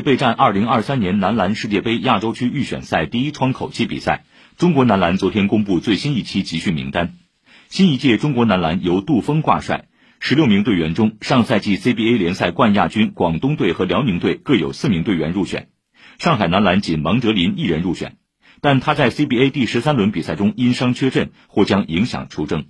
备战二零二三年男篮世界杯亚洲区预选赛第一窗口期比赛中国男篮昨天公布最新一期集训名单。新一届中国男篮由杜峰挂帅十六名队员中上赛季 cba 联赛冠亚军广东队和辽宁队各有四名队员入选上海男篮仅王哲林一人入选。但他在 cba 第十三轮比赛中因伤缺阵或将影响出征。